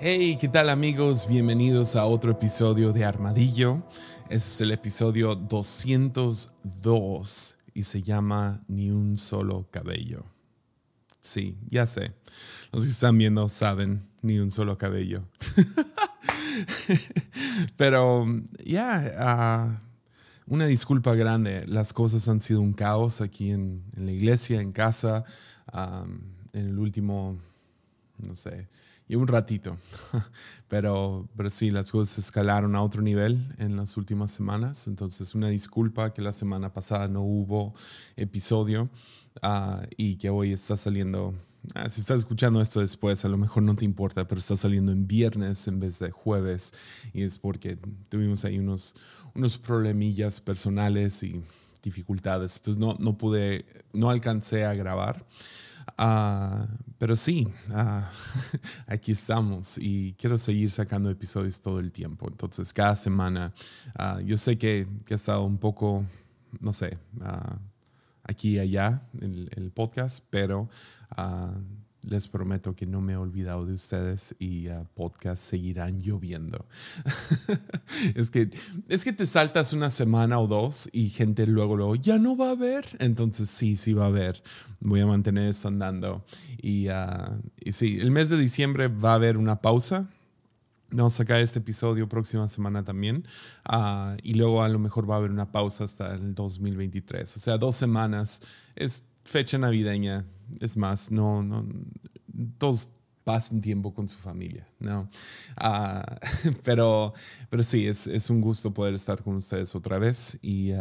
Hey, ¿qué tal amigos? Bienvenidos a otro episodio de Armadillo. Este es el episodio 202 y se llama Ni un solo cabello. Sí, ya sé. Los que están viendo saben, ni un solo cabello. Pero ya, ah, una disculpa grande. Las cosas han sido un caos aquí en, la iglesia, en casa, en el último, no sé, y un ratito. pero, pero sí, las cosas escalaron a otro nivel en las últimas semanas. Entonces, una disculpa que la semana pasada no hubo episodio ah, y que hoy está saliendo. Ah, si estás escuchando esto después, a lo mejor no te importa, pero está saliendo en viernes en vez de jueves. Y es porque tuvimos ahí unos, unos problemillas personales y dificultades. Entonces, no, no pude, no alcancé a grabar. Uh, pero sí, uh, aquí estamos y quiero seguir sacando episodios todo el tiempo. Entonces, cada semana, uh, yo sé que, que, ha estado un poco, no sé, aquí y allá el, el podcast, pero les prometo que no me he olvidado de ustedes y uh, podcasts seguirán lloviendo. es, que, es que te saltas una semana o dos y gente luego, luego, ya no va a haber. Entonces sí, sí va a haber. Voy a mantener eso andando. Y, uh, y sí, el mes de diciembre va a haber una pausa. Vamos a sacar este episodio próxima semana también. Uh, y luego a lo mejor va a haber una pausa hasta el 2023. O sea, dos semanas. Es fecha navideña. Es más, no, no, todos pasen tiempo con su familia, ¿no? Ah, pero, pero sí, es, es, un gusto poder estar con ustedes otra vez. Y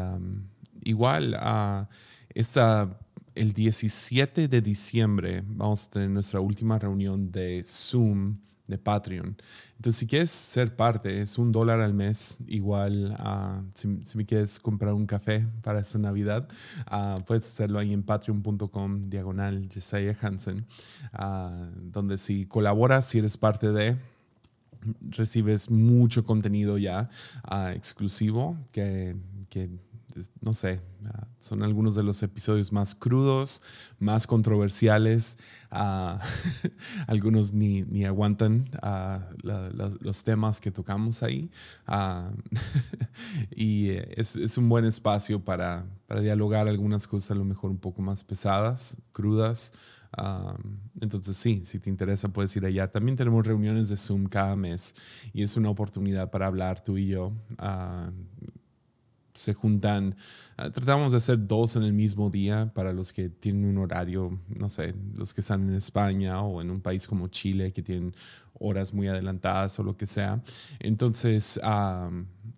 igual, uh, esta, el 17 de diciembre vamos a tener nuestra última reunión de Zoom de Patreon. Entonces, si quieres ser parte, es un dólar al mes, igual uh, si, si, me quieres comprar un café para esta Navidad, uh, puedes hacerlo ahí en patreon.com diagonal Jesiah Hansen, uh, donde si colaboras, si eres parte de, recibes mucho contenido ya exclusivo que, que no sé, ah, son algunos de los episodios más crudos, más controversiales. Ah, algunos ni, ni aguantan uh, los temas que tocamos ahí. y eh, es, es, un buen espacio para, para, dialogar algunas cosas a lo mejor un poco más pesadas, crudas. entonces sí, si te interesa puedes ir allá. También tenemos reuniones de Zoom cada mes y es una oportunidad para hablar tú y yo se juntan, ah, tratamos de hacer dos en el mismo día para los que tienen un horario, no sé, los que están en España o en un país como Chile que tienen horas muy adelantadas o lo que sea. Entonces,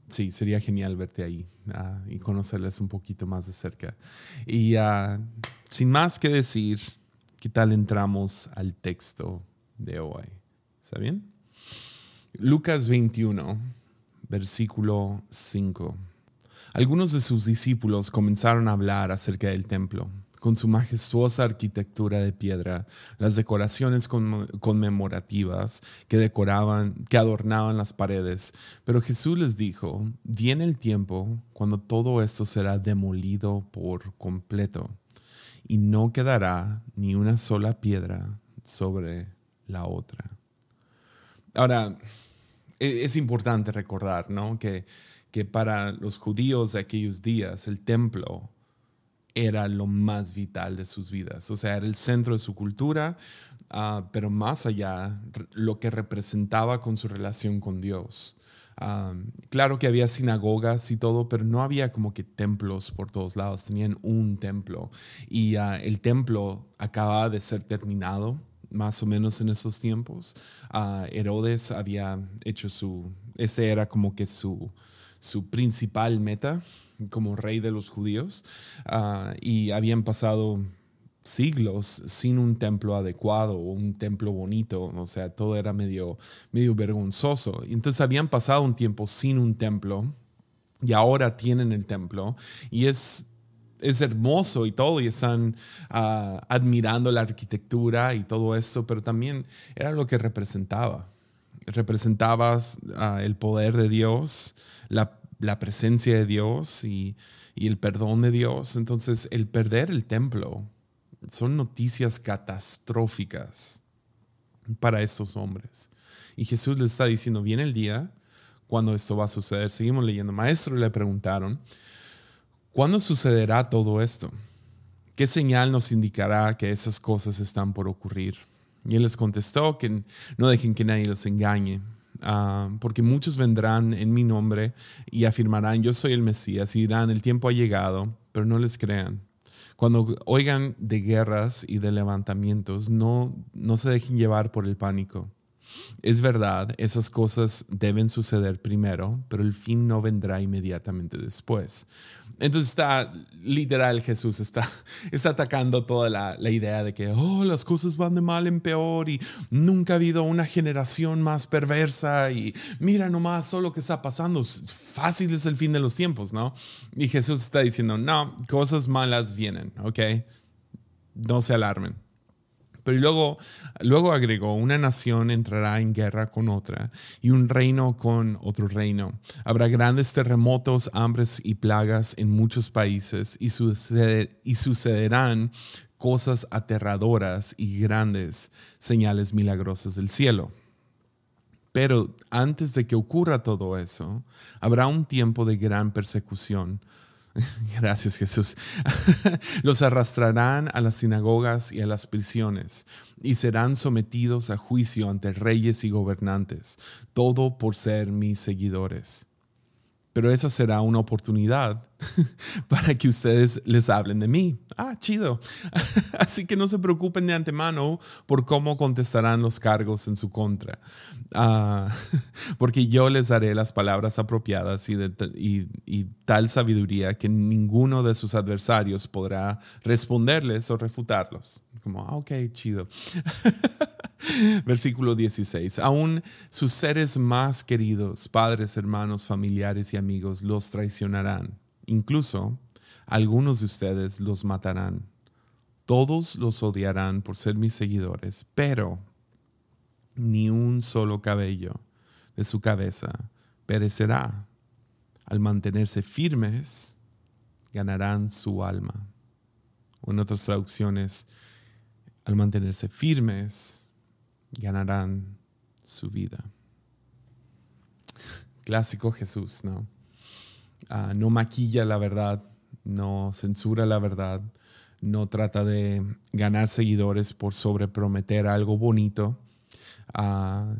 sí, sería genial verte ahí ah, y conocerles un poquito más de cerca. Y ah, sin más que decir, ¿qué tal entramos al texto de hoy? ¿Está bien? Lucas 21, versículo 5. Algunos de sus discípulos comenzaron a hablar acerca del templo, con su majestuosa arquitectura de piedra, las decoraciones conmemorativas que decoraban, que adornaban las paredes. Pero Jesús les dijo: Viene el tiempo cuando todo esto será demolido por completo, y no quedará ni una sola piedra sobre la otra. Ahora, e-, es importante recordar, ¿no? Que que para los judíos de aquellos días el templo era lo más vital de sus vidas, o sea, era el centro de su cultura, ah, pero más allá, lo que representaba con su relación con Dios. Ah, claro que había sinagogas y todo, pero no había como que templos por todos lados, tenían un templo y ah, el templo acababa de ser terminado más o menos en esos tiempos. Herodes había hecho su, ese era como que su, su principal meta como rey de los judíos ah, y habían pasado siglos sin un templo adecuado o un templo bonito, o sea, todo era medio, medio vergonzoso. Entonces habían pasado un tiempo sin un templo y ahora tienen el templo y es, es hermoso y todo y están ah, admirando la arquitectura y todo eso, pero también era lo que representaba. Representaba ah, el poder de Dios, la, presencia de Dios y, el perdón de Dios. Entonces, el perder el templo son noticias catastróficas para estos hombres. Y Jesús les está diciendo, viene el día cuando esto va a suceder. Seguimos leyendo. Maestro le preguntaron, ¿cuándo sucederá todo esto? ¿Qué señal nos indicará que esas cosas están por ocurrir? Y él les contestó que no dejen que nadie los engañe, ah, porque muchos vendrán en mi nombre y afirmarán, yo soy el Mesías, y dirán, el tiempo ha llegado, pero no les crean. Cuando oigan de guerras y de levantamientos, no, no se dejen llevar por el pánico. Es verdad, esas cosas deben suceder primero, pero el fin no vendrá inmediatamente después. Entonces está literal Jesús, está, está atacando toda la, la, idea de que, oh, las cosas van de mal en peor y nunca ha habido una generación más perversa y mira nomás solo lo que está pasando, fácil es el fin de los tiempos, ¿no? Y Jesús está diciendo, no, cosas malas vienen, ¿ok? No se alarmen. Pero luego, luego agregó, una nación entrará en guerra con otra y un reino con otro reino. Habrá grandes terremotos, hambres y plagas en muchos países y, y sucederán cosas aterradoras y grandes señales milagrosas del cielo. Pero antes de que ocurra todo eso, habrá un tiempo de gran persecución Gracias Jesús. Los arrastrarán a las sinagogas y a las prisiones y serán sometidos a juicio ante reyes y gobernantes, todo por ser mis seguidores pero esa será una oportunidad para que ustedes les hablen de mí. Ah, chido. Así que no se preocupen de antemano por cómo contestarán los cargos en su contra, ah, porque yo les daré las palabras apropiadas y, tal sabiduría que ninguno de sus adversarios podrá responderles o refutarlos. Como, ah, ok, chido. Versículo 16. Aún sus seres más queridos, padres, hermanos, familiares y amigos, los traicionarán. Incluso algunos de ustedes los matarán. Todos los odiarán por ser mis seguidores, pero ni un solo cabello de su cabeza perecerá. Al mantenerse firmes, ganarán su alma. O en otras traducciones, al mantenerse firmes, ganarán su vida. Clásico Jesús, ¿no? Ah, no maquilla la verdad, no censura la verdad, no trata de ganar seguidores por sobreprometer algo bonito, ah,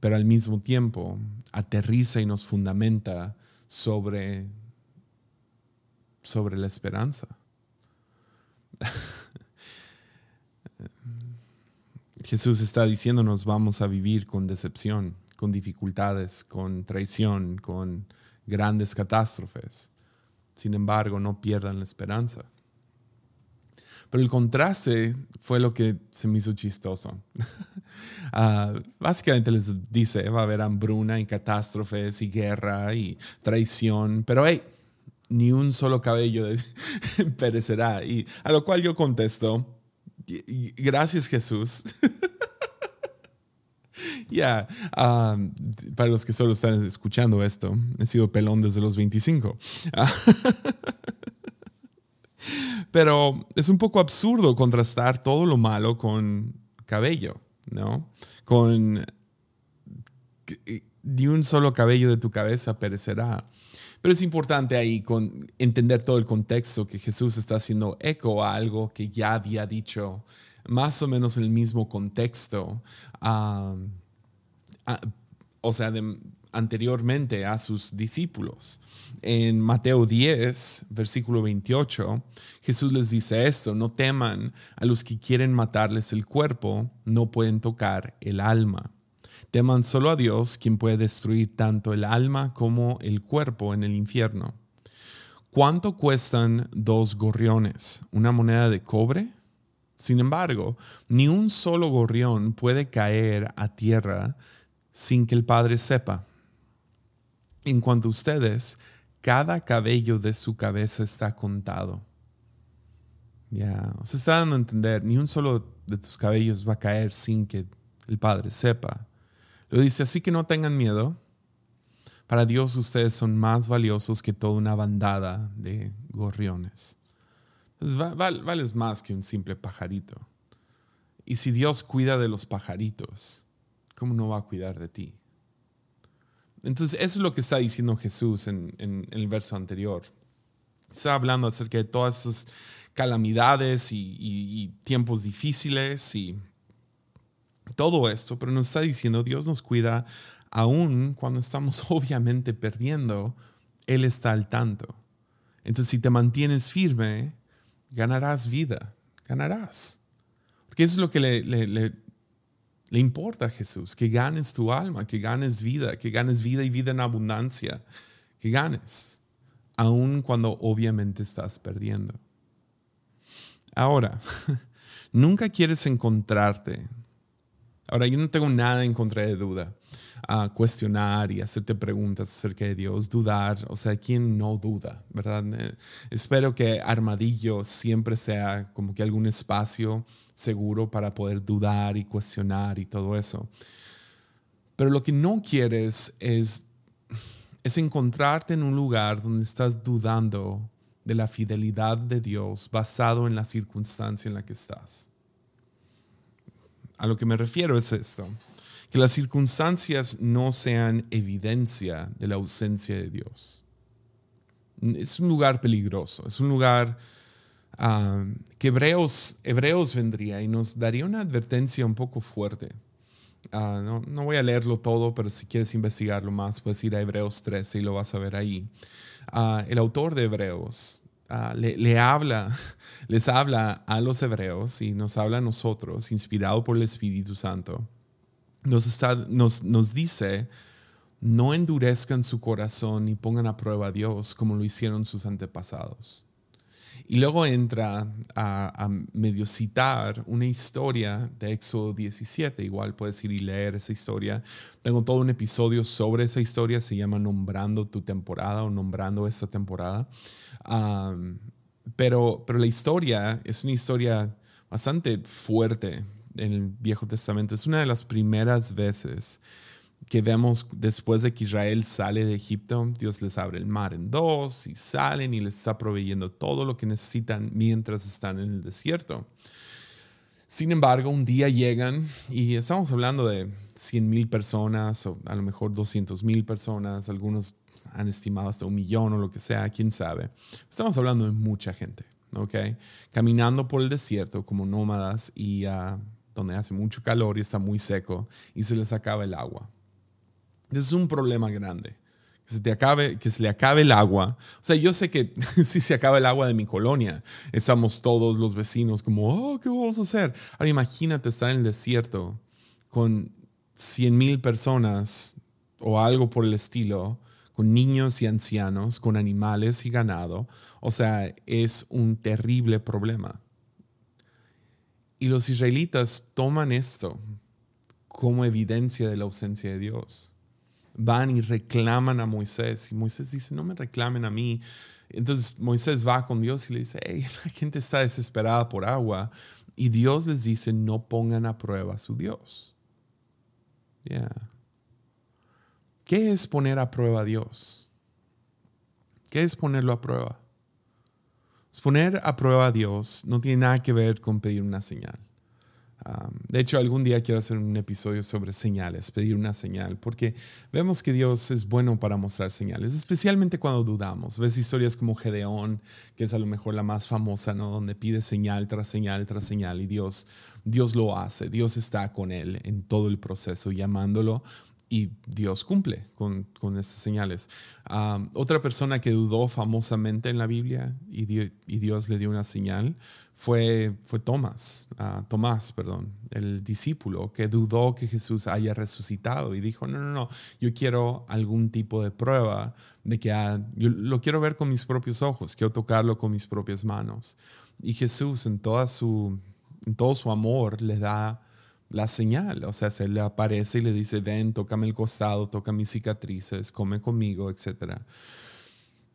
pero al mismo tiempo aterriza y nos fundamenta sobre, sobre la esperanza. Jesús está diciéndonos vamos a vivir con decepción, con dificultades, con traición, con grandes catástrofes. Sin embargo, no pierdan la esperanza. Pero el contraste fue lo que se me hizo chistoso. Ah, básicamente les dice, va a haber hambruna y catástrofes y guerra y traición, pero hey, ni un solo cabello perecerá. Y a lo cual yo contesto, Gracias Jesús. Ya, um, para los que solo están escuchando esto, he sido pelón desde los 25. Pero es un poco absurdo contrastar todo lo malo con cabello, ¿no? Con ni un solo cabello de tu cabeza perecerá. Pero es importante ahí con entender todo el contexto que Jesús está haciendo eco a algo que ya había dicho, más o menos en el mismo contexto, o sea, anteriormente a sus discípulos. En Mateo 10, versículo 28, Jesús les dice esto, no teman a los que quieren matarles el cuerpo, no pueden tocar el alma. Teman solo a Dios, quien puede destruir tanto el alma como el cuerpo en el infierno. ¿Cuánto cuestan dos gorriones? ¿Una moneda de cobre? Sin embargo, ni un solo gorrión puede caer a tierra sin que el Padre sepa. En cuanto a ustedes, cada cabello de su cabeza está contado. Ya, se está dando a entender, ni un solo de tus cabellos va a caer sin que el Padre sepa. Lo dice, así que no tengan miedo. Para Dios ustedes son más valiosos que toda una bandada de gorriones. vales más que un simple pajarito. Y si Dios cuida de los pajaritos, ¿cómo no va a cuidar de ti? Entonces, eso es lo que está diciendo Jesús en, el verso anterior. Está hablando acerca de todas esas calamidades y, tiempos difíciles y todo esto, pero nos está diciendo, Dios nos cuida aún cuando estamos obviamente perdiendo, Él está al tanto. Entonces, si te mantienes firme, ganarás vida, ganarás. Porque eso es lo que le, le importa a Jesús, que ganes tu alma, que ganes vida, que ganes vida y vida en abundancia, que ganes, aun cuando obviamente estás perdiendo. Ahora, nunca quieres encontrarte. Ahora, yo no tengo nada en contra de duda. A cuestionar y hacerte preguntas acerca de Dios, dudar, o sea, ¿quién no duda? ¿Verdad? Eh, espero que Armadillo siempre sea como que algún espacio seguro para poder dudar y cuestionar y todo eso. Pero lo que no quieres es, es encontrarte en un lugar donde estás dudando de la fidelidad de Dios basado en la circunstancia en la que estás. A lo que me refiero es esto, que las circunstancias no sean evidencia de la ausencia de Dios. Es un lugar peligroso, es un lugar que Hebreos, Hebreos vendría y nos daría una advertencia un poco fuerte. Ah, no, voy a leerlo todo, pero si quieres investigarlo más, puedes ir a Hebreos 13 y lo vas a ver ahí. Ah, el autor de Hebreos ah, le, habla, les habla a los hebreos y nos habla a nosotros, inspirado por el Espíritu Santo. Nos, está, nos, nos dice, no endurezcan su corazón y pongan a prueba a Dios como lo hicieron sus antepasados. Y luego entra a, medio citar una historia de Éxodo 17. Igual puedes ir y leer esa historia. Tengo todo un episodio sobre esa historia. Se llama Nombrando tu temporada o Nombrando esta temporada. pero, pero la historia es una historia bastante fuerte en el Viejo Testamento. Es una de las primeras veces que vemos después de que Israel sale de Egipto, Dios les abre el mar en dos y salen y les está proveyendo todo lo que necesitan mientras están en el desierto. Sin embargo, un día llegan y estamos hablando de 100 mil personas o a lo mejor 200 mil personas, algunos han estimado hasta un millón o lo que sea, quién sabe. Estamos hablando de mucha gente, ¿ok? Caminando por el desierto como nómadas y uh, donde hace mucho calor y está muy seco y se les acaba el agua es un problema grande. Que se, te acabe, que se le acabe el agua. O sea, yo sé que si se acaba el agua de mi colonia, estamos todos los vecinos como, oh, ¿qué vamos a hacer? Ahora imagínate estar en el desierto con 100 mil personas o algo por el estilo, con niños y ancianos, con animales y ganado. O sea, es un terrible problema. Y los israelitas toman esto como evidencia de la ausencia de Dios van y reclaman a Moisés. Y Moisés dice, no me reclamen a mí. Entonces Moisés va con Dios y le dice, hey, la gente está desesperada por agua. Y Dios les dice, no pongan a prueba a su Dios. ¿Qué es poner a prueba a Dios? ¿Qué es ponerlo a prueba? Poner a prueba a Dios no tiene nada que ver con pedir una señal de hecho, algún día quiero hacer un episodio sobre señales, pedir una señal, porque vemos que Dios es bueno para mostrar señales, especialmente cuando dudamos. Ves historias como Gedeón, que es a lo mejor la más famosa, ¿no? Donde pide señal tras señal tras señal y Dios, Dios lo hace, Dios está con él en todo el proceso, llamándolo y Dios cumple con, con estas señales. otra persona que dudó famosamente en la Biblia y, Dios le dio una señal fue, fue Tomás, uh, Tomás, perdón, el discípulo que dudó que Jesús haya resucitado y dijo, no, no, no, yo quiero algún tipo de prueba de que yo lo quiero ver con mis propios ojos, quiero tocarlo con mis propias manos. Y Jesús en, toda su, en todo su amor le da la señal, o sea, se le aparece y le dice, ven, tócame el costado, toca mis cicatrices, come conmigo, etc.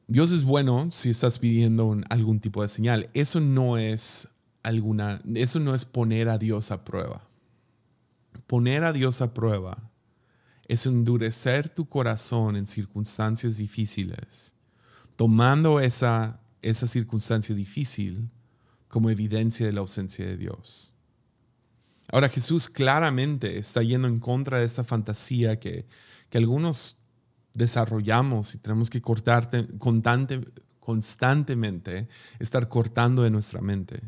Dios es bueno si estás pidiendo algún tipo de señal. Eso no es alguna, eso no es poner a Dios a prueba. Poner a Dios a prueba es endurecer tu corazón en circunstancias difíciles, tomando esa, esa circunstancia difícil como evidencia de la ausencia de Dios. Ahora Jesús claramente está yendo en contra de esta fantasía que, que algunos desarrollamos y tenemos que cortar constante, constantemente, estar cortando de nuestra mente,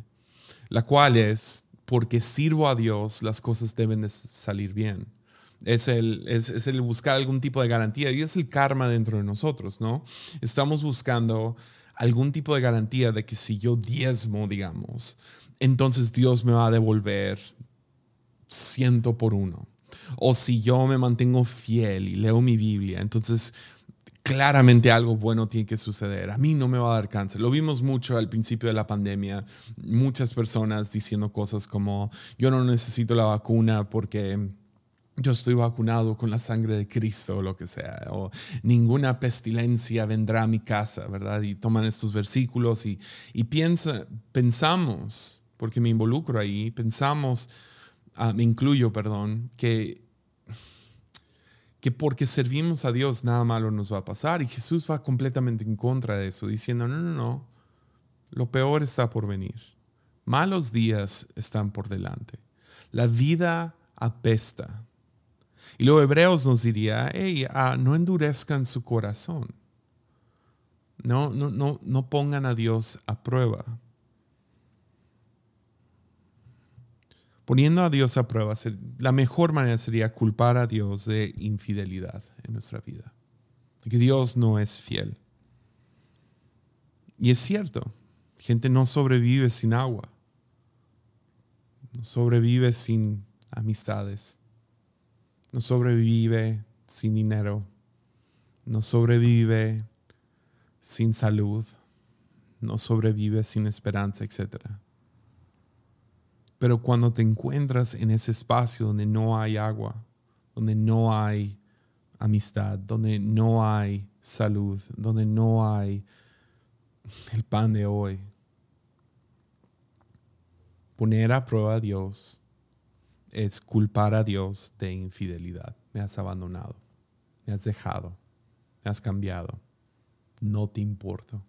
la cual es, porque sirvo a Dios, las cosas deben de salir bien. Es el, es, es el buscar algún tipo de garantía y es el karma dentro de nosotros, ¿no? Estamos buscando algún tipo de garantía de que si yo diezmo, digamos, entonces Dios me va a devolver ciento por uno. O si yo me mantengo fiel y leo mi Biblia, entonces claramente algo bueno tiene que suceder. A mí no me va a dar cáncer. Lo vimos mucho al principio de la pandemia. Muchas personas diciendo cosas como, yo no necesito la vacuna porque yo estoy vacunado con la sangre de Cristo o lo que sea, o ninguna pestilencia vendrá a mi casa, ¿verdad? Y toman estos versículos y, y piensa, pensamos, porque me involucro ahí, pensamos Ah, me incluyo, perdón, que, que porque servimos a Dios nada malo nos va a pasar. Y Jesús va completamente en contra de eso, diciendo, no, no, no, lo peor está por venir. Malos días están por delante. La vida apesta. Y luego Hebreos nos diría, ah, no endurezcan su corazón. No, no, no, no pongan a Dios a prueba. Poniendo a Dios a prueba, la mejor manera sería culpar a Dios de infidelidad en nuestra vida. Que Dios no es fiel. Y es cierto, gente no sobrevive sin agua, no sobrevive sin amistades, no sobrevive sin dinero, no sobrevive sin salud, no sobrevive sin esperanza, etcétera. Pero cuando te encuentras en ese espacio donde no hay agua, donde no hay amistad, donde no hay salud, donde no hay el pan de hoy, poner a prueba a Dios es culpar a Dios de infidelidad. Me has abandonado, me has dejado, me has cambiado, no te importo.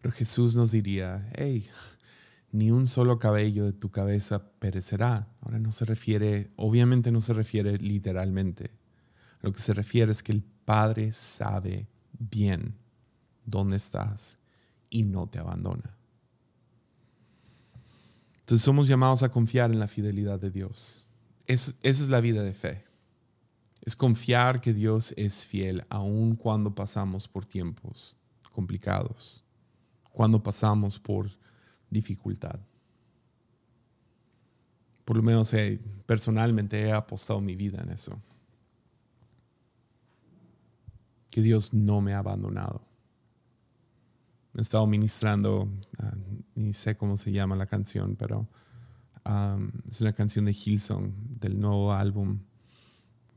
Pero Jesús nos diría, hey, ni un solo cabello de tu cabeza perecerá. Ahora no se refiere, obviamente no se refiere literalmente. Lo que se refiere es que el Padre sabe bien dónde estás y no te abandona. Entonces somos llamados a confiar en la fidelidad de Dios. esa es la vida de fe. Es confiar que Dios es fiel aun cuando pasamos por tiempos complicados, cuando pasamos por dificultad. Por lo menos eh, personalmente he apostado mi vida en eso. Que Dios no me ha abandonado. He estado ministrando, ah, ni sé cómo se llama la canción, pero es una canción de Hillsong del nuevo álbum.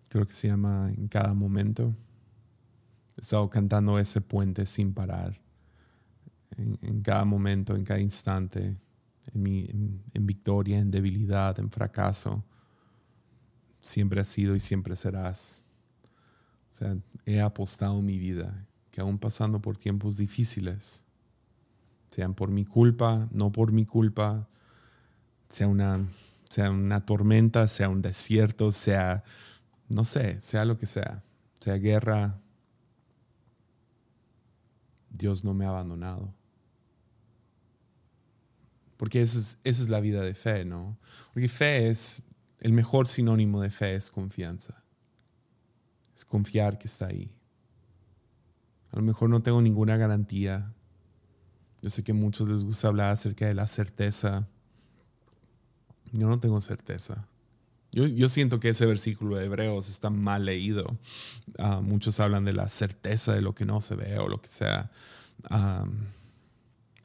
Creo que se llama En cada momento. He estado cantando ese puente sin parar en, cada momento, en cada instante, en, en, victoria, en debilidad, en fracaso. Siempre has sido y siempre serás. O sea, he apostado mi vida, que aún pasando por tiempos difíciles, sean por mi culpa, no por mi culpa, sea una, sea una tormenta, sea un desierto, sea, no sé, sea lo que sea, sea guerra, Dios no me ha abandonado. Porque esa es, la vida de fe, ¿no? Porque fe es, el mejor sinónimo de fe es confianza. Es confiar que está ahí. A lo mejor no tengo ninguna garantía. Yo sé que a muchos les gusta hablar acerca de la certeza. Yo no tengo certeza. Yo, siento que ese versículo de Hebreos está mal leído. Ah, muchos hablan de la certeza de lo que no se ve o lo que sea.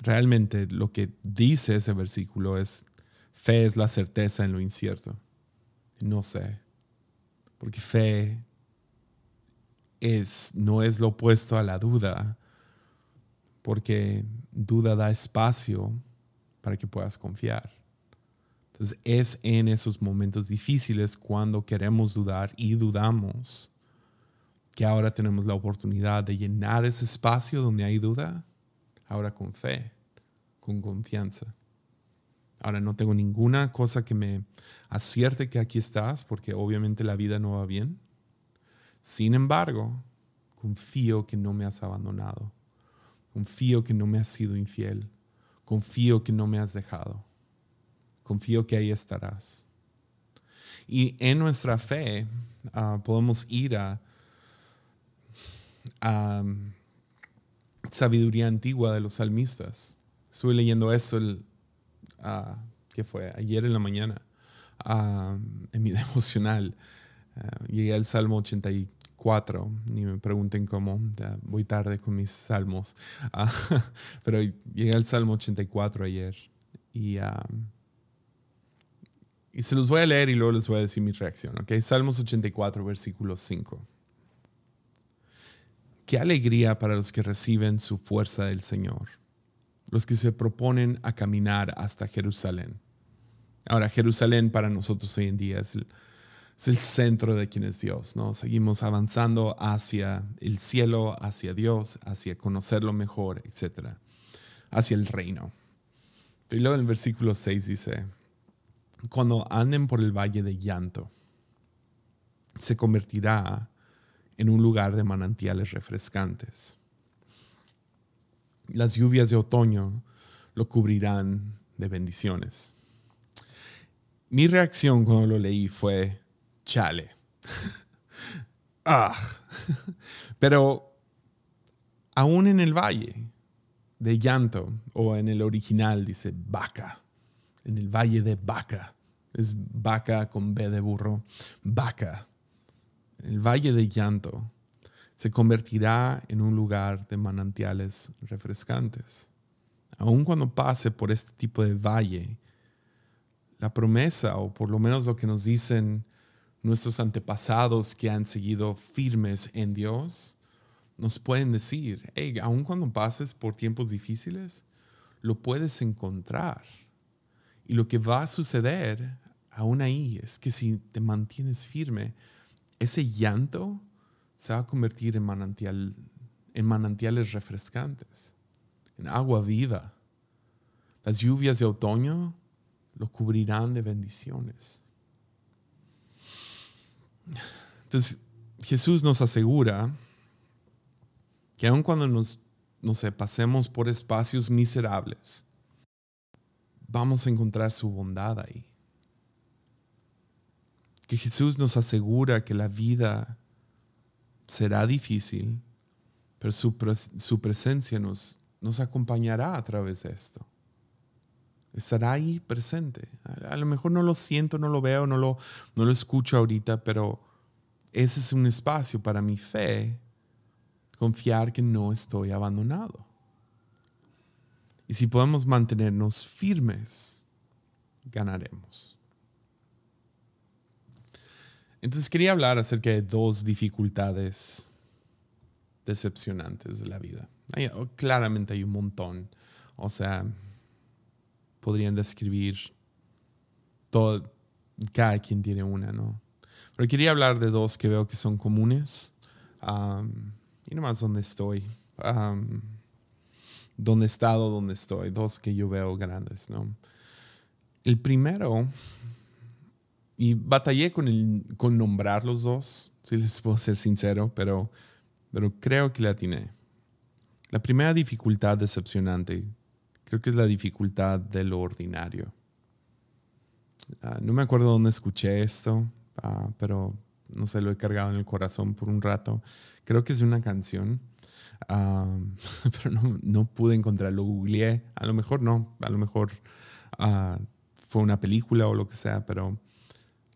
Realmente lo que dice ese versículo es, fe es la certeza en lo incierto. No sé, porque fe es, no es lo opuesto a la duda, porque duda da espacio para que puedas confiar. Entonces es en esos momentos difíciles cuando queremos dudar y dudamos que ahora tenemos la oportunidad de llenar ese espacio donde hay duda ahora con fe, con confianza. Ahora no tengo ninguna cosa que me acierte que aquí estás, porque obviamente la vida no va bien. Sin embargo, confío que no me has abandonado. Confío que no me has sido infiel. Confío que no me has dejado. Confío que ahí estarás. Y en nuestra fe ah, podemos ir a, a sabiduría antigua de los salmistas. Estuve leyendo eso el, uh, ¿qué fue? Ayer en la mañana, en mi devocional. Ah, llegué al Salmo 84, ni me pregunten cómo, voy tarde con mis salmos, ah, pero llegué al Salmo 84 ayer y, y se los voy a leer y luego les voy a decir mi reacción. ¿okay? Salmos 84, versículo 5. Qué alegría para los que reciben su fuerza del Señor, los que se proponen a caminar hasta Jerusalén. Ahora, Jerusalén para nosotros hoy en día es el, centro de quién es Dios, ¿no? Seguimos avanzando hacia el cielo, hacia Dios, hacia conocerlo mejor, etc. Hacia el reino. Y luego en el versículo 6 dice, cuando anden por el valle de llanto, se convertirá en un lugar de manantiales refrescantes. Las lluvias de otoño lo cubrirán de bendiciones. Mi reacción cuando lo leí fue, chale. ah. Pero aún en el valle de llanto, o en el original dice vaca, en el valle de vaca, es vaca con B de burro, vaca el valle de llanto, se convertirá en un lugar de manantiales refrescantes. Aun cuando pase por este tipo de valle, la promesa, o por lo menos lo que nos dicen nuestros antepasados que han seguido firmes en Dios, nos pueden decir, hey, aun cuando pases por tiempos difíciles, lo puedes encontrar. Y lo que va a suceder aún ahí es que si te mantienes firme, ese llanto se va a convertir en, manantial, en manantiales refrescantes, en agua viva. Las lluvias de otoño lo cubrirán de bendiciones. Entonces, Jesús nos asegura que aun cuando nos, pasemos por espacios miserables, vamos a encontrar su bondad ahí que Jesús nos asegura que la vida será difícil, pero su, presencia nos, acompañará a través de esto. Estará ahí presente. A, lo mejor no lo siento, no lo veo, no lo, no lo escucho ahorita, pero ese es un espacio para mi fe, confiar que no estoy abandonado. Y si podemos mantenernos firmes, ganaremos. Entonces quería hablar acerca de dos dificultades decepcionantes de la vida. Oh, claramente hay un montón. O sea, podrían describir todo, cada quien tiene una, ¿no? Pero quería hablar de dos que veo que son comunes. y nomás dónde estoy. dónde he estado, dónde estoy. Dos que yo veo grandes, ¿no? El primero y batallé con, el, con nombrar los dos, si les puedo ser sincero, pero, pero creo que la atiné. La primera dificultad decepcionante creo que es la dificultad de lo ordinario. Ah, no me acuerdo dónde escuché esto, ah, pero no sé, lo he cargado en el corazón por un rato. Creo que es una canción, ah, pero no, no, pude encontrarlo. Googleé, a lo mejor no, a lo mejor fue una película o lo que sea, pero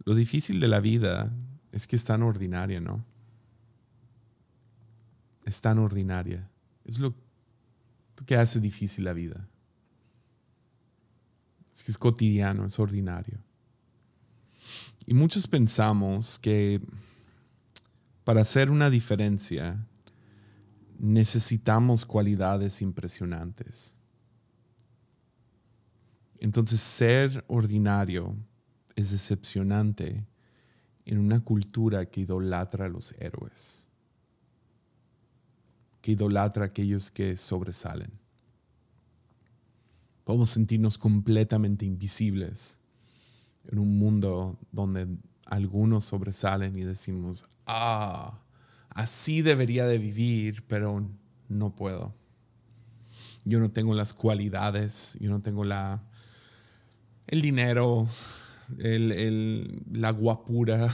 lo difícil de la vida es que es tan ordinaria, ¿no? Es tan ordinaria. Es lo que hace difícil la vida. Es que es cotidiano, es ordinario. Y muchos pensamos que para hacer una diferencia necesitamos cualidades impresionantes. Entonces ser ordinario es decepcionante en una cultura que idolatra a los héroes, que idolatra a aquellos que sobresalen. Podemos sentirnos completamente invisibles en un mundo donde algunos sobresalen y decimos, ah, así debería de vivir, pero no puedo. Yo no tengo las cualidades, yo no tengo la, el dinero, la guapura,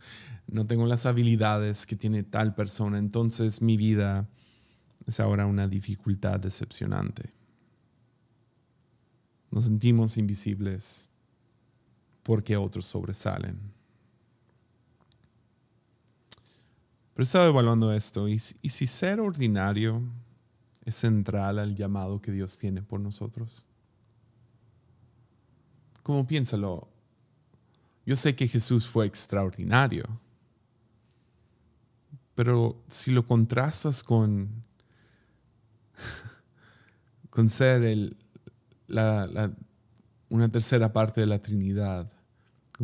no tengo las habilidades que tiene tal persona. Entonces mi vida es ahora una dificultad decepcionante. Nos sentimos invisibles porque otros sobresalen. Pero estaba evaluando esto, ¿y, si ser ordinario es central al llamado que Dios tiene por nosotros? ¿Cómo piénsalo? Yo sé que Jesús fue extraordinario, pero si lo contrastas con, con ser el, una tercera parte de la Trinidad,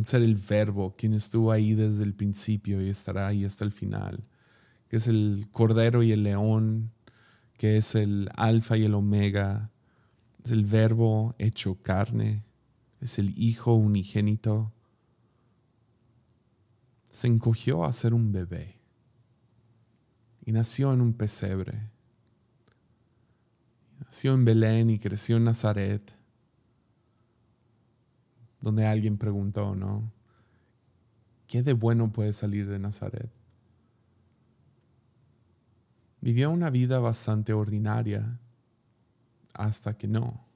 ser el verbo, quien estuvo ahí desde el principio y estará ahí hasta el final, que es el cordero y el león, que es el alfa y el omega, es el verbo hecho carne, es el hijo unigénito. Se encogió a ser un bebé y nació en un pesebre. Nació en Belén y creció en Nazaret donde alguien preguntó, ¿no? ¿Qué de bueno puede salir de Nazaret? Vivió una vida bastante ordinaria hasta que no.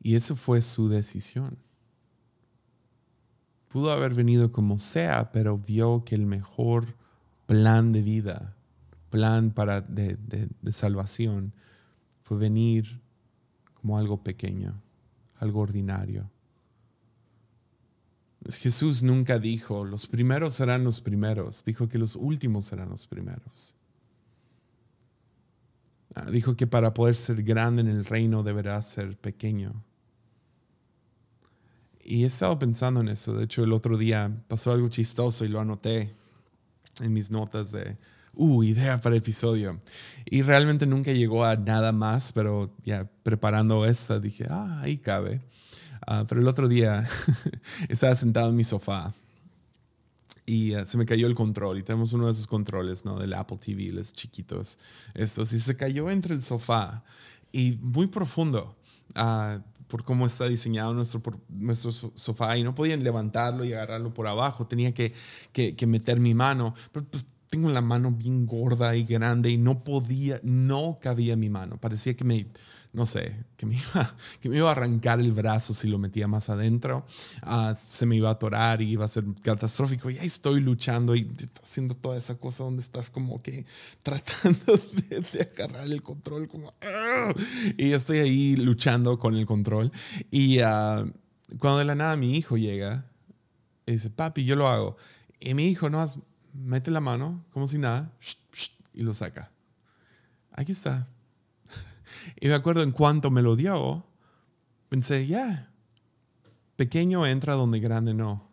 Y eso fue su decisión. Pudo haber venido como sea, pero vio que el mejor plan de vida, plan para de, de salvación, fue venir como algo pequeño algo ordinario. Jesús nunca dijo, los primeros serán los primeros, dijo que los últimos serán los primeros. Ah, dijo que para poder ser grande en el reino deberá ser pequeño. Y he estado pensando en eso. De hecho, el otro día pasó algo chistoso y lo anoté en mis notas de, uh, idea para episodio. Y realmente nunca llegó a nada más, pero ya preparando esta dije, ah, ahí cabe. Ah, pero el otro día estaba sentado en mi sofá y ah, se me cayó el control y tenemos uno de esos controles, ¿no? Del Apple TV, los chiquitos, estos, y se cayó entre el sofá y muy profundo. Uh, por cómo está diseñado nuestro, nuestro sofá y no podían levantarlo y agarrarlo por abajo, tenía que, que, que meter mi mano, pero pues tengo la mano bien gorda y grande y no podía, no cabía mi mano. Parecía que me, no sé, que me iba, que me iba a arrancar el brazo si lo metía más adentro. Ah, se me iba a atorar y iba a ser catastrófico. Y ahí estoy luchando y haciendo toda esa cosa donde estás como que tratando de, agarrar el control. Como, ¡ah! y estoy ahí luchando con el control. Y ah, cuando de la nada mi hijo llega, y dice, papi, yo lo hago. Y mi hijo no mete la mano como si nada y lo saca. Aquí está. Y me acuerdo en cuanto me lo dio, pensé, ya, pequeño entra donde grande no.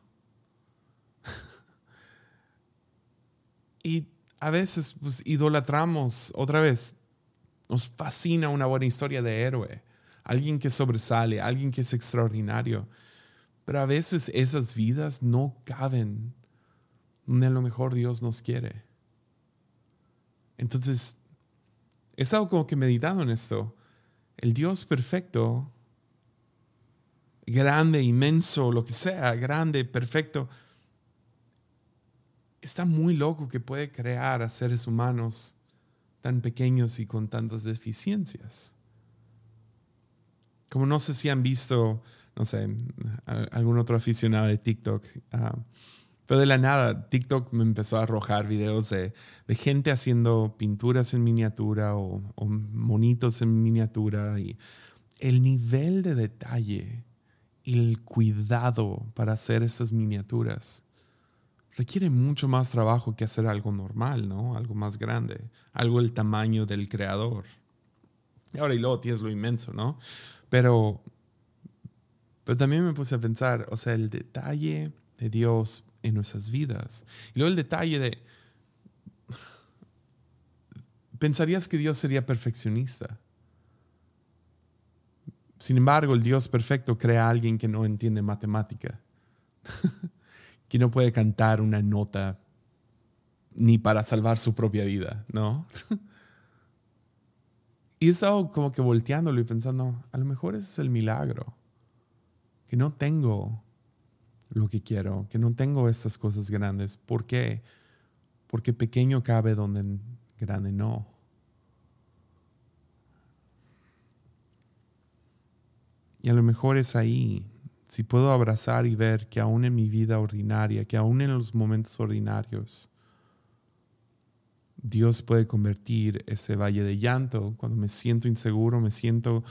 y a veces pues, idolatramos otra vez. Nos fascina una buena historia de héroe, alguien que sobresale, alguien que es extraordinario. Pero a veces esas vidas no caben donde a lo mejor Dios nos quiere. Entonces, he estado como que meditando en esto. El Dios perfecto, grande, inmenso, lo que sea, grande, perfecto, está muy loco que puede crear a seres humanos tan pequeños y con tantas deficiencias. Como no sé si han visto, no sé, algún otro aficionado de TikTok. Ah, pero de la nada, TikTok me empezó a arrojar videos de, gente haciendo pinturas en miniatura o, monitos en miniatura. Y el nivel de detalle y el cuidado para hacer estas miniaturas requiere mucho más trabajo que hacer algo normal, ¿no? Algo más grande, algo del tamaño del creador. Ahora y luego tienes lo inmenso, ¿no? Pero, pero también me puse a pensar, o sea, el detalle de Dios en nuestras vidas. Y luego el detalle de, pensarías que Dios sería perfeccionista. Sin embargo, el Dios perfecto crea a alguien que no entiende matemática, que no puede cantar una nota ni para salvar su propia vida, ¿no? y he estado como que volteándolo y pensando, a lo mejor ese es el milagro, que no tengo lo que quiero, que no tengo estas cosas grandes. ¿Por qué? Porque pequeño cabe donde grande no. Y a lo mejor es ahí, si puedo abrazar y ver que aún en mi vida ordinaria, que aún en los momentos ordinarios, Dios puede convertir ese valle de llanto cuando me siento inseguro, me siento,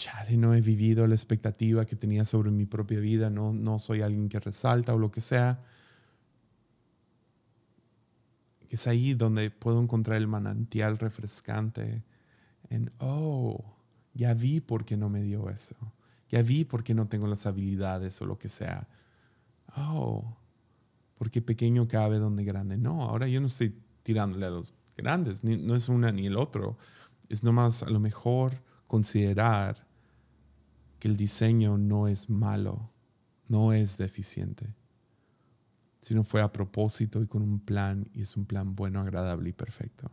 chale, no he vivido la expectativa que tenía sobre mi propia vida, no, no soy alguien que resalta o lo que sea. Es ahí donde puedo encontrar el manantial refrescante en, oh, ya vi por qué no me dio eso ya vi por qué no tengo las habilidades o lo que sea. Oh, porque pequeño cabe donde grande. No, ahora yo no estoy tirándole a los grandes, no es una ni el otro. Es nomás a lo mejor considerar que el diseño no es malo, no es deficiente, sino fue a propósito y con un plan y es un plan bueno, agradable y perfecto.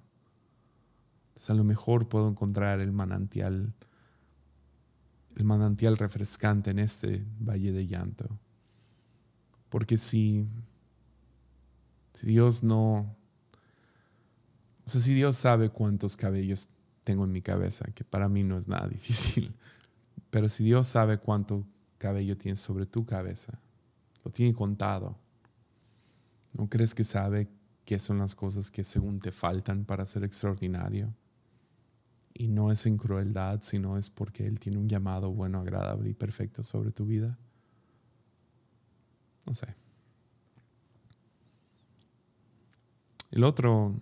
Entonces a lo mejor puedo encontrar el manantial el manantial refrescante en este valle de llanto. Porque si, si Dios no, o sea, si Dios sabe cuántos cabellos tengo en mi cabeza, que para mí no es nada difícil, pero si Dios sabe cuánto cabello tienes sobre tu cabeza, lo tiene contado, ¿no crees que sabe qué son las cosas que según te faltan para ser extraordinario? y no es en crueldad, sino es porque Él tiene un llamado bueno, agradable y perfecto sobre tu vida. No sé. El otro,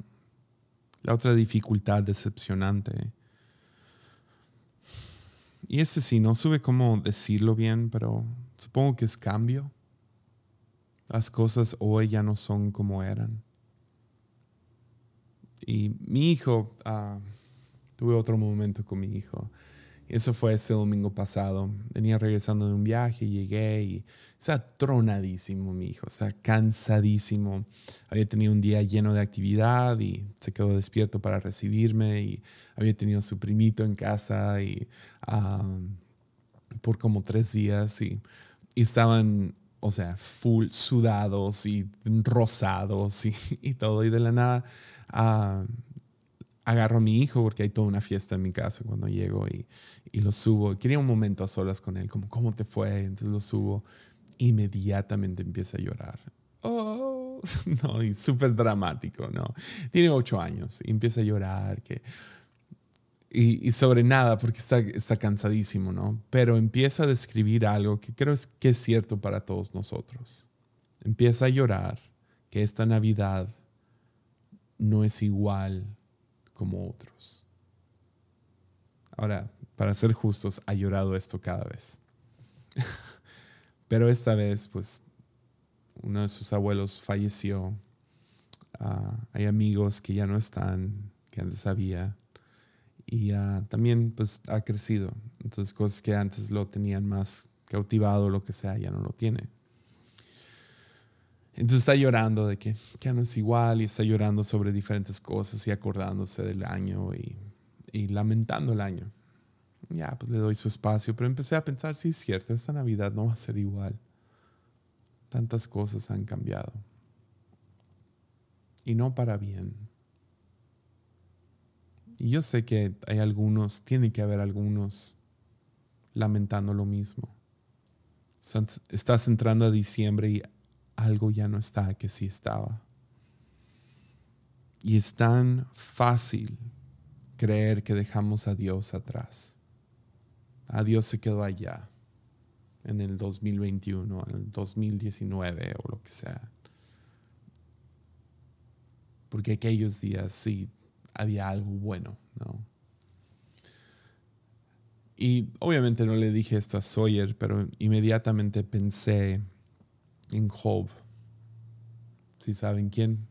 la otra dificultad decepcionante, y ese sí, no sube cómo decirlo bien, pero supongo que es cambio. Las cosas hoy ya no son como eran. Y mi hijo, uh, tuve otro momento con mi hijo. Eso fue ese domingo pasado. Venía regresando de un viaje, llegué y está tronadísimo mi hijo, está cansadísimo. Había tenido un día lleno de actividad y se quedó despierto para recibirme y había tenido su primito en casa y por como tres días y, estaban, o sea, full sudados y rosados y, y todo. Y de la nada agarro a mi hijo porque hay toda una fiesta en mi casa cuando llego y, y lo subo. Quería un momento a solas con él, como, ¿cómo te fue? Entonces lo subo. Inmediatamente empieza a llorar. Oh, no, y súper dramático, ¿no? Tiene ocho años y empieza a llorar. Que, y, y, sobre nada porque está, está cansadísimo, ¿no? Pero empieza a describir algo que creo que es cierto para todos nosotros. Empieza a llorar que esta Navidad no es igual como otros. Ahora, para ser justos, ha llorado esto cada vez. Pero esta vez, pues, uno de sus abuelos falleció. Ah, hay amigos que ya no están, que antes había. Y ah, también, pues, ha crecido. Entonces, cosas que antes lo tenían más cautivado, lo que sea, ya no lo tiene. Entonces está llorando de que ya no es igual y está llorando sobre diferentes cosas y acordándose del año y, y lamentando el año. Ya, pues le doy su espacio, pero empecé a pensar, sí es cierto, esta Navidad no va a ser igual. Tantas cosas han cambiado. Y no para bien. Y yo sé que hay algunos, tiene que haber algunos lamentando lo mismo. Estás entrando a diciembre y algo ya no está que sí estaba. Y es tan fácil creer que dejamos a Dios atrás. A Dios se quedó allá, en el 2021, en el 2019 o lo que sea. Porque aquellos días sí había algo bueno, ¿no? Y obviamente no le dije esto a Sawyer, pero inmediatamente pensé en Job. Si saben quién,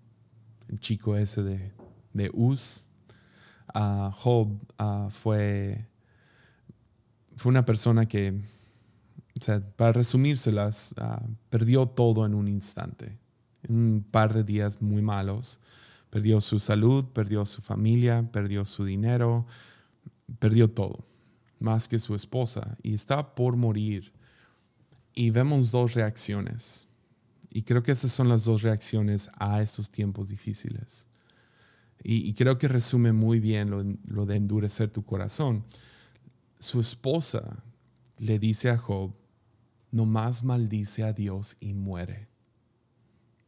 el chico ese de, de Uz. Ah, Job ah, fue, fue una persona que, o sea, para resumírselas, uh, perdió todo en un instante, en un par de días muy malos. Perdió su salud, perdió su familia, perdió su dinero, perdió todo, más que su esposa, y está por morir. Y vemos dos reacciones. Y creo que esas son las dos reacciones a estos tiempos difíciles. Y, creo que resume muy bien lo, de endurecer tu corazón. Su esposa le dice a Job, nomás maldice a Dios y muere.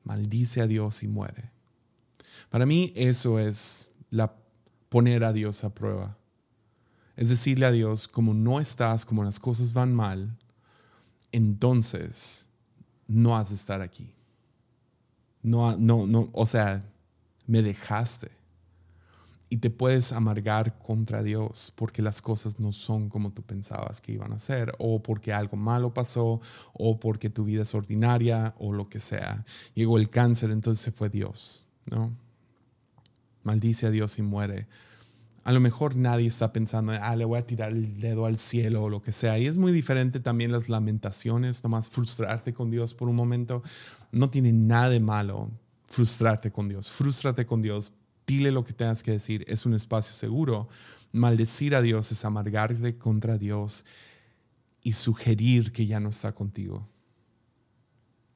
Maldice a Dios y muere. Para mí eso es la poner a Dios a prueba. Es decirle a Dios, como no estás, como las cosas van mal, entonces no has de estar aquí. No, no, no, o sea, me dejaste. Y te puedes amargar contra Dios porque las cosas no son como tú pensabas que iban a ser, o porque algo malo pasó, o porque tu vida es ordinaria, o lo que sea. Llegó el cáncer, entonces se fue Dios, ¿no? Maldice a Dios y muere a lo mejor nadie está pensando, ah, le voy a tirar el dedo al cielo o lo que sea. Y es muy diferente también las lamentaciones, nomás frustrarte con Dios por un momento. No tiene nada de malo frustrarte con Dios. Frustrate con Dios, dile lo que tengas que decir, es un espacio seguro. Maldecir a Dios es amargarte contra Dios y sugerir que ya no está contigo.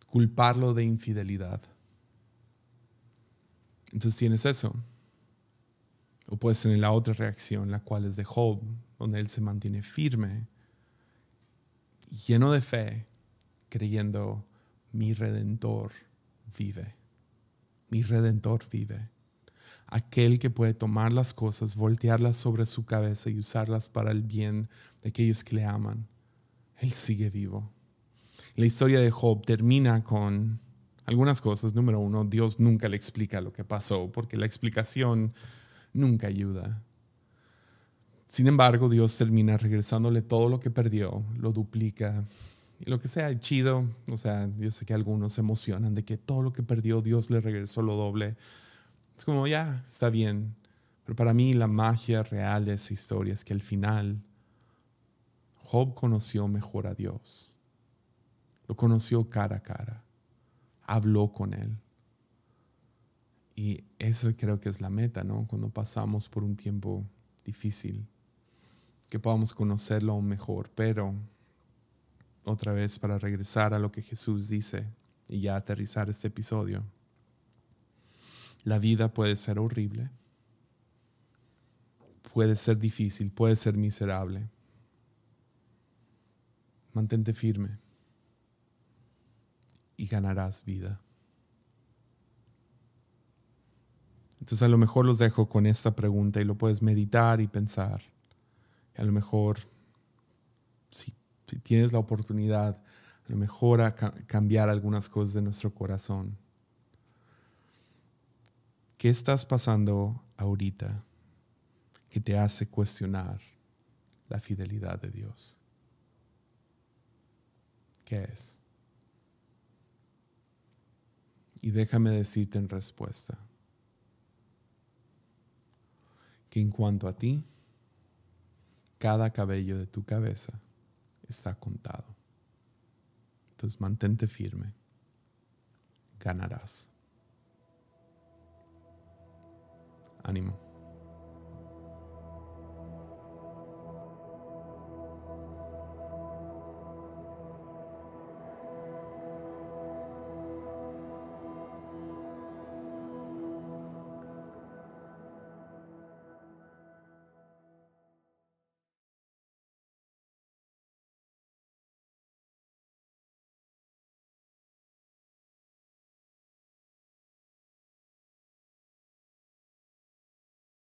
Culparlo de infidelidad. Entonces tienes eso. O puedes tener la otra reacción, la cual es de Job, donde él se mantiene firme, lleno de fe, creyendo, mi redentor vive. Mi redentor vive. Aquel que puede tomar las cosas, voltearlas sobre su cabeza y usarlas para el bien de aquellos que le aman. Él sigue vivo. La historia de Job termina con algunas cosas. Número uno, Dios nunca le explica lo que pasó, porque la explicación nunca ayuda. Sin embargo, Dios termina regresándole todo lo que perdió, lo duplica. Y lo que sea chido, o sea, yo sé que algunos se emocionan de que todo lo que perdió Dios le regresó lo doble. Es como, ya, está bien. Pero para mí la magia real de esa historia es que al final Job conoció mejor a Dios. Lo conoció cara a cara. Habló con él. Y eso creo que es la meta, ¿no? Cuando pasamos por un tiempo difícil, que podamos conocerlo mejor. Pero, otra vez, para regresar a lo que Jesús dice y ya aterrizar este episodio, la vida puede ser horrible, puede ser difícil, puede ser miserable. Mantente firme y ganarás vida. Entonces a lo mejor los dejo con esta pregunta y lo puedes meditar y pensar. a lo mejor, si, tienes la oportunidad, a lo mejor a cambiar algunas cosas de nuestro corazón. ¿Qué estás pasando ahorita que te hace cuestionar la fidelidad de Dios? ¿Qué es? Y déjame decirte en respuesta que en cuanto a ti, cada cabello de tu cabeza está contado. Entonces mantente firme. Ganarás. Ánimo.